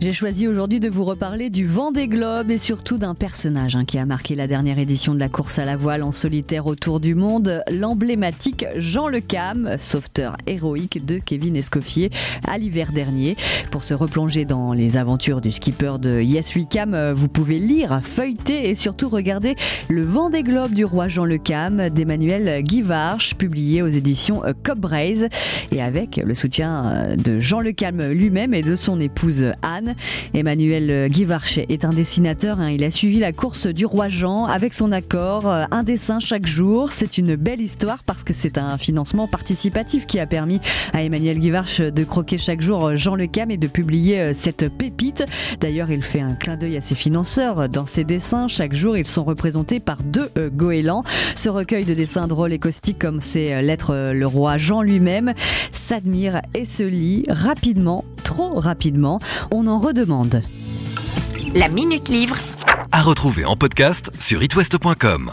J'ai choisi aujourd'hui de vous reparler du vent des globes et surtout d'un personnage hein, qui a marqué la dernière édition de la course à la voile en solitaire autour du monde, l'emblématique Jean Le Cam, sauveteur héroïque de Kevin Escoffier à l'hiver dernier. Pour se replonger dans les aventures du skipper de Yes We Cam, vous pouvez lire, feuilleter et surtout regarder Le vent des globes du roi Jean Le Cam d'Emmanuel Guivarch, publié aux éditions euh, Cobraise et avec le soutien euh, de Jean Le Cam lui-même et de son épouse Anne. Emmanuel Guivarch est un dessinateur. Hein. Il a suivi la course du roi Jean avec son accord, euh, un dessin chaque jour. C'est une belle histoire parce que c'est un financement participatif qui a permis à Emmanuel Guivarch de croquer chaque jour Jean Le Cam et de publier euh, cette pépite. D'ailleurs, il fait un clin d'œil à ses financeurs. Dans ses dessins, chaque jour, ils sont représentés par deux euh, goélands. Ce recueil de dessins drôles et caustiques comme c'est l'être le roi Jean lui-même s'admire et se lit rapidement, trop rapidement. On en redemande. La Minute Livre. À retrouver en podcast sur itwest.com.